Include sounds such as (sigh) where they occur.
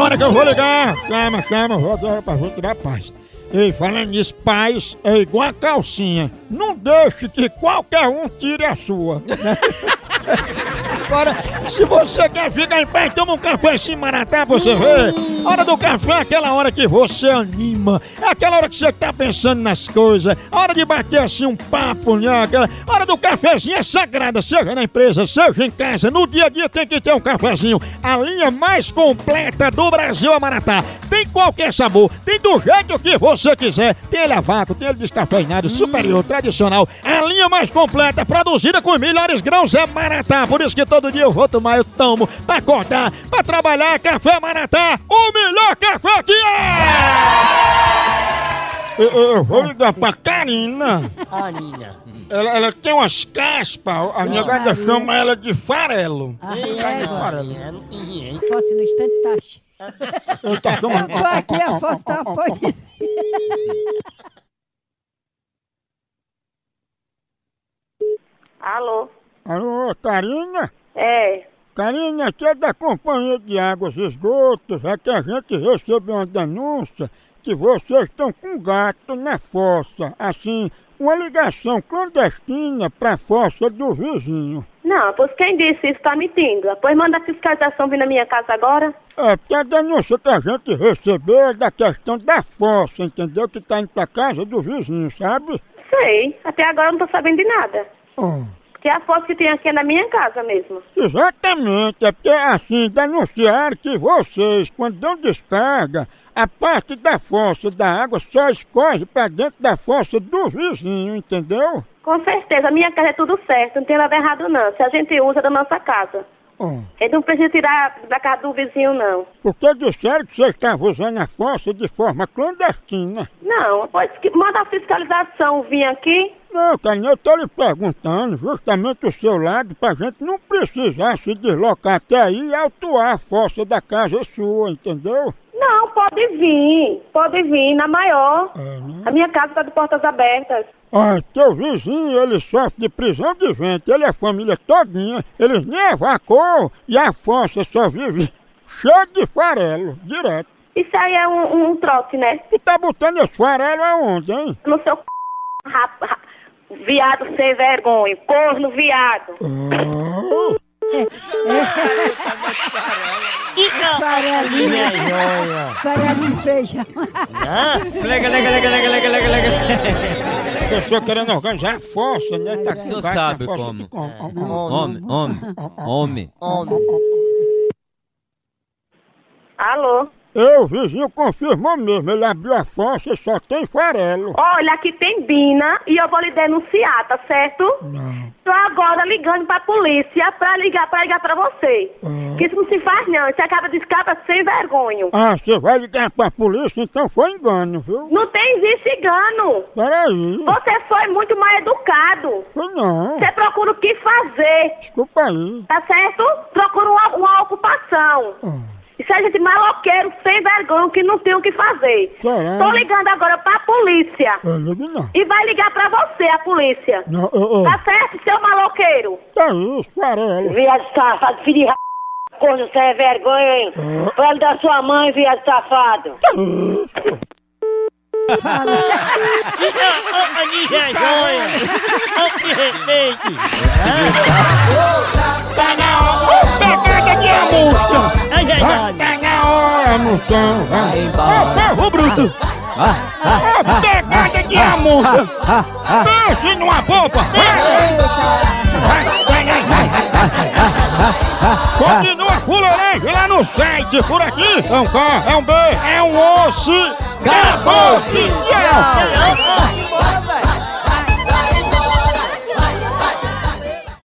agora que eu vou ligar. Calma, calma, vou agora pra gente dar paz. Ei, falando nisso, paz é igual a calcinha. Não deixe que qualquer um tire a sua. (laughs) Agora, se você quer ficar em paz, toma um café assim maratá você ver. Hora do café é aquela hora que você anima. É aquela hora que você tá pensando nas coisas. Hora de bater assim um papo, né? Aquela hora do cafezinho é sagrada, seja na empresa, seja em casa. No dia a dia tem que ter um cafezinho. A linha mais completa do Brasil é Maratá. Tem qualquer sabor, tem do jeito que você quiser. Tem ele a vácuo, tem ele descafeinado, superior, tradicional. A linha mais completa, produzida com os melhores grãos é Maratá. Por isso que todo dia eu vou tomar, eu tomo. Pra acordar, pra trabalhar, café Maratá. O Eu, eu- vou ligar pra Karina. Aninha. Ela, ela tem umas caspas, a minha gata chama ela de farelo. Ah, é, hein? fosse no instante taxa. Eu tá chamando. Tô aqui, a fosse tá, pode. Alô? Alô, Karina? É. Karina, aqui é da Companhia de Águas e Esgotos, é que a gente recebeu uma denúncia que vocês estão com gato na fossa, assim, uma ligação clandestina pra fossa do vizinho. Não, pois quem disse isso tá mentindo. Pois manda a fiscalização vir na minha casa agora. É, porque a denúncia que a gente recebeu é da questão da fossa, entendeu? Que tá indo pra casa do vizinho, sabe? Sei. Até agora eu não tô sabendo de nada. Oh. Porque a foto que tem aqui é na minha casa mesmo. Exatamente, é porque assim, denunciaram que vocês, quando dão descarga, a parte da fossa da água só escorre pra dentro da fossa do vizinho, entendeu? Com certeza, a minha casa é tudo certo, não tem nada errado não. Se a gente usa da nossa casa. Oh. Ele não precisa tirar da casa do vizinho, não. Porque disseram que vocês estavam usando a fossa de forma clandestina. Não, pois que manda a fiscalização vir aqui. Não, Carinha, eu tô lhe perguntando justamente o seu lado pra gente não precisar se deslocar até aí e autuar a fossa da casa sua, entendeu? Não, pode vir. Pode vir, na maior. Né? A minha casa tá de portas abertas. Ah, teu vizinho, ele sofre de prisão de ventre, ele é família todinha, eles nem evacuam e a fossa só vive cheia de farelo, direto. Isso aí é um, um trote, né? Tu tá botando esse farelo aonde, hein? no seu c... rap- ra- viado sem vergonha, corno viado. Farelinha, Minha joia. farelinha de feijão. Lega, lega, lega, lega, lega, lega, lega. Pessoa querendo organizar a fossa, né? Tá O com na sabe como. Homem, homem, homem. Homem. Alô? Eu, o vizinho confirmou mesmo, ele abriu a fossa e só tem farelo. Olha, aqui tem Bina e eu vou lhe denunciar, tá certo? Não. Tô agora ligando pra polícia pra ligar pra ligar pra você. Que isso não se faz não, você acaba de escapa sem vergonha. Ah, você vai ligar pra polícia, então foi engano, viu? Não tem existe engano. Peraí. Você foi muito mal educado. Foi não. Você procura o que fazer, Desculpa aí. tá certo? Procura uma, uma ocupação. Ah, Isso é gente maloqueiro, sem vergonha, que não tem o que fazer. Será? Tô ligando agora pra polícia. Eu ligo não. E vai ligar pra você, a polícia. Não, ô, ô. Tá certo, seu maloqueiro? Tá isso, farelo. Viado safado, filho de r... Corno sem vergonha, hein? Fala da sua mãe, viado safado. Tá (laughs) isso. Minha joia. Ô, que hora, moção. Vai. Ô, ô, bruto. Ô, pegada de amostra. Pense numa bomba. Continua fuleiragem lá no site. Por aqui é um K, é um B, é um osso. Acabou-se. Ô,